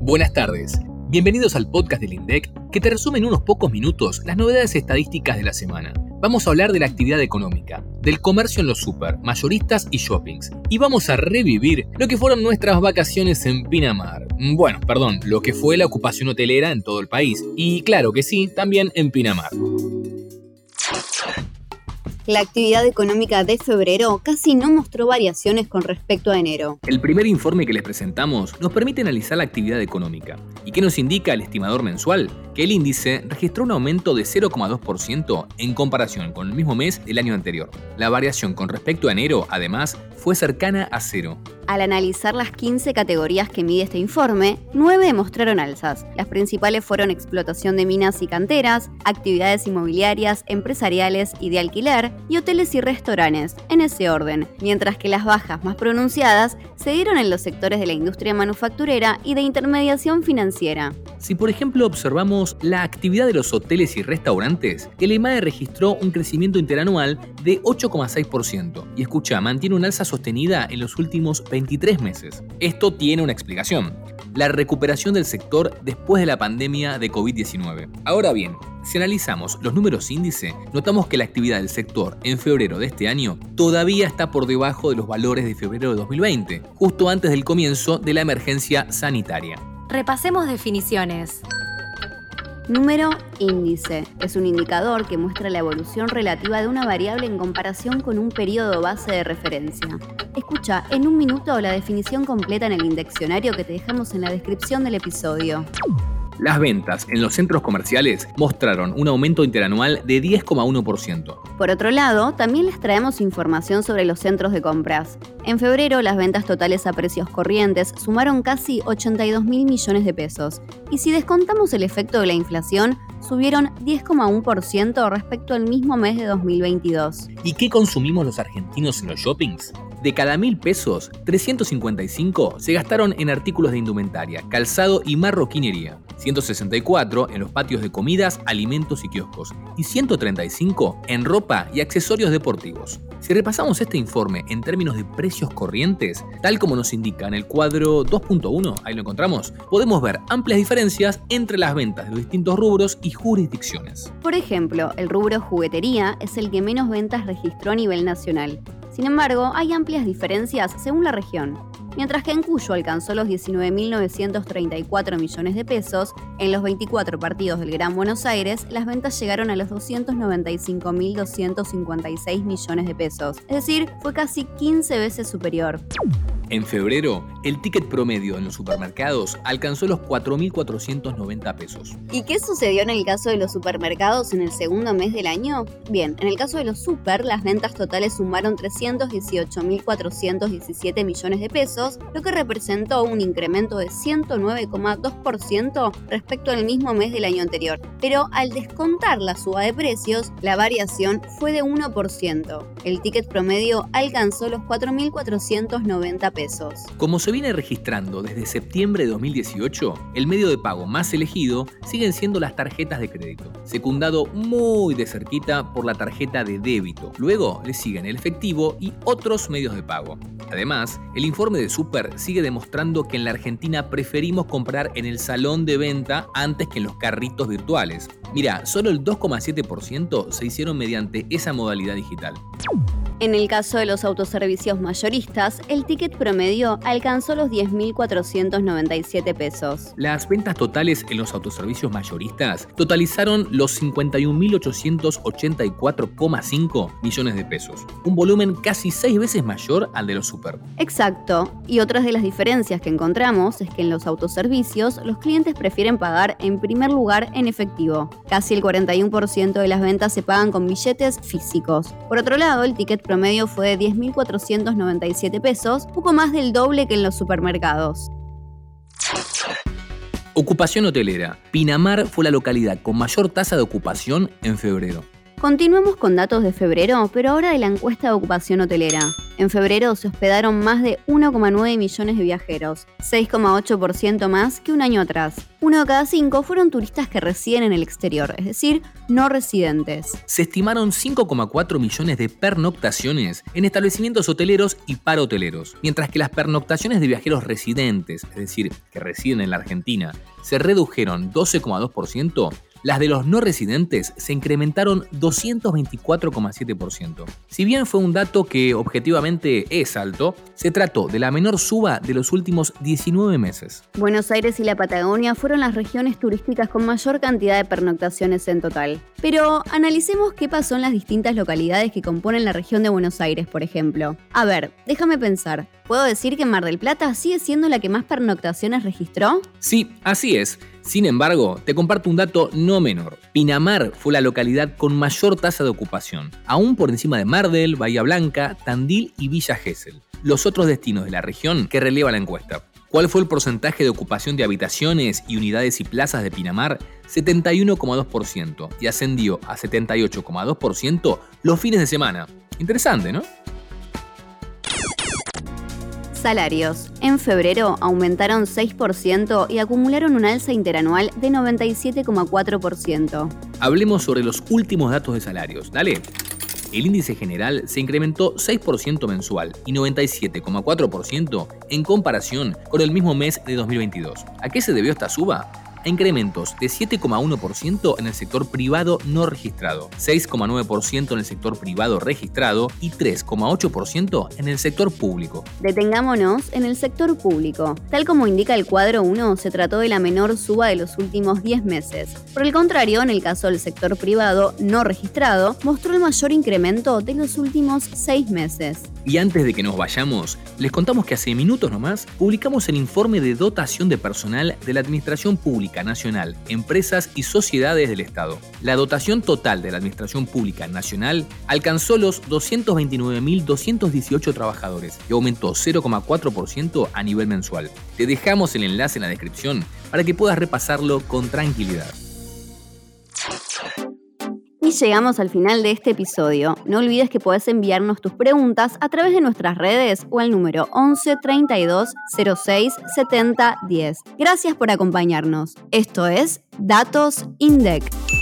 Buenas tardes. Bienvenidos al podcast del INDEC que te resume en unos pocos minutos las novedades estadísticas de la semana. Vamos a hablar de la actividad económica, del comercio en los super, mayoristas y shoppings. Y vamos a revivir lo que fueron nuestras vacaciones en Pinamar. Bueno, perdón, lo que fue la ocupación hotelera en todo el país. Y claro que sí, también en Pinamar. La actividad económica de febrero casi no mostró variaciones con respecto a enero. El primer informe que les presentamos nos permite analizar la actividad económica. ¿Y qué nos indica el estimador mensual? Que el índice registró un aumento de 0,2% en comparación con el mismo mes del año anterior. La variación con respecto a enero, además, fue cercana a cero. Al analizar las 15 categorías que mide este informe, 9 mostraron alzas. Las principales fueron explotación de minas y canteras, actividades inmobiliarias, empresariales y de alquiler, y hoteles y restaurantes, en ese orden, mientras que las bajas más pronunciadas se dieron en los sectores de la industria manufacturera y de intermediación financiera. Si por ejemplo observamos la actividad de los hoteles y restaurantes, el EMAE registró un crecimiento interanual de 8,6% y escucha, mantiene una alza sostenida en los últimos 23 meses. Esto tiene una explicación, la recuperación del sector después de la pandemia de COVID-19. Ahora bien, si analizamos los números índice, notamos que la actividad del sector en febrero de este año todavía está por debajo de los valores de febrero de 2020, justo antes del comienzo de la emergencia sanitaria. Repasemos definiciones. Número índice. Es un indicador que muestra la evolución relativa de una variable en comparación con un periodo base de referencia. Escucha en un minuto la definición completa en el indiccionario que te dejamos en la descripción del episodio. Las ventas en los centros comerciales mostraron un aumento interanual de 10,1%. Por otro lado, también les traemos información sobre los centros de compras. En febrero, las ventas totales a precios corrientes sumaron casi 82 mil millones de pesos. Y si descontamos el efecto de la inflación, subieron 10,1% respecto al mismo mes de 2022. ¿Y qué consumimos los argentinos en los shoppings? De cada mil pesos, 355 se gastaron en artículos de indumentaria, calzado y marroquinería, 164 en los patios de comidas, alimentos y kioscos, y 135 en ropa y accesorios deportivos. Si repasamos este informe en términos de precios corrientes, tal como nos indica en el cuadro 2.1, ahí lo encontramos, podemos ver amplias diferencias entre las ventas de los distintos rubros y jurisdicciones. Por ejemplo, el rubro juguetería es el que menos ventas registró a nivel nacional, sin embargo, hay amplias diferencias según la región. Mientras que en Cuyo alcanzó los 19.934 millones de pesos, en los 24 partidos del Gran Buenos Aires las ventas llegaron a los 295.256 millones de pesos, es decir, fue casi 15 veces superior. En febrero, el ticket promedio en los supermercados alcanzó los 4.490 pesos. ¿Y qué sucedió en el caso de los supermercados en el segundo mes del año? Bien, en el caso de los super, las ventas totales sumaron 318.417 millones de pesos, lo que representó un incremento de 109,2% respecto al mismo mes del año anterior. Pero al descontar la suba de precios, la variación fue de 1%. El ticket promedio alcanzó los 4.490 pesos como se viene registrando desde septiembre de 2018, el medio de pago más elegido siguen siendo las tarjetas de crédito, secundado muy de cerquita por la tarjeta de débito. Luego le siguen el efectivo y otros medios de pago. Además, el informe de Super sigue demostrando que en la Argentina preferimos comprar en el salón de venta antes que en los carritos virtuales. Mira, solo el 2,7% se hicieron mediante esa modalidad digital. En el caso de los autoservicios mayoristas, el ticket promedio alcanzó los 10.497 pesos. Las ventas totales en los autoservicios mayoristas totalizaron los 51.884,5 millones de pesos, un volumen casi seis veces mayor al de los super. Exacto, y otras de las diferencias que encontramos es que en los autoservicios los clientes prefieren pagar en primer lugar en efectivo. Casi el 41% de las ventas se pagan con billetes físicos. Por otro lado, el ticket promedio fue de 10.497 pesos, poco más del doble que en los supermercados. Ocupación hotelera. Pinamar fue la localidad con mayor tasa de ocupación en febrero. Continuemos con datos de febrero, pero ahora de la encuesta de ocupación hotelera. En febrero se hospedaron más de 1,9 millones de viajeros, 6,8% más que un año atrás. Uno de cada cinco fueron turistas que residen en el exterior, es decir, no residentes. Se estimaron 5,4 millones de pernoctaciones en establecimientos hoteleros y parahoteleros, mientras que las pernoctaciones de viajeros residentes, es decir, que residen en la Argentina, se redujeron 12,2%, las de los no residentes se incrementaron 224,7%. Si bien fue un dato que objetivamente es alto, se trató de la menor suba de los últimos 19 meses. Buenos Aires y la Patagonia fueron las regiones turísticas con mayor cantidad de pernoctaciones en total. Pero analicemos qué pasó en las distintas localidades que componen la región de Buenos Aires, por ejemplo. A ver, déjame pensar. ¿Puedo decir que Mar del Plata sigue siendo la que más pernoctaciones registró? Sí, así es. Sin embargo, te comparto un dato no menor. Pinamar fue la localidad con mayor tasa de ocupación, aún por encima de Mardel, Bahía Blanca, Tandil y Villa Gesell, los otros destinos de la región que releva la encuesta. ¿Cuál fue el porcentaje de ocupación de habitaciones y unidades y plazas de Pinamar? 71,2% y ascendió a 78,2% los fines de semana. Interesante, ¿no? Salarios. En febrero aumentaron 6% y acumularon un alza interanual de 97,4%. Hablemos sobre los últimos datos de salarios. Dale. El índice general se incrementó 6% mensual y 97,4% en comparación con el mismo mes de 2022. ¿A qué se debió esta suba? A incrementos de 7,1% en el sector privado no registrado, 6,9% en el sector privado registrado y 3,8% en el sector público. Detengámonos en el sector público. Tal como indica el cuadro 1, se trató de la menor suba de los últimos 10 meses. Por el contrario, en el caso del sector privado no registrado, mostró el mayor incremento de los últimos 6 meses. Y antes de que nos vayamos, les contamos que hace minutos nomás publicamos el informe de dotación de personal de la Administración Pública Nacional, Empresas y Sociedades del Estado. La dotación total de la Administración Pública Nacional alcanzó los 229.218 trabajadores y aumentó 0,4% a nivel mensual. Te dejamos el enlace en la descripción para que puedas repasarlo con tranquilidad. Y llegamos al final de este episodio. No olvides que puedes enviarnos tus preguntas a través de nuestras redes o al número 11 32 06 70 10. Gracias por acompañarnos. Esto es Datos INDEC.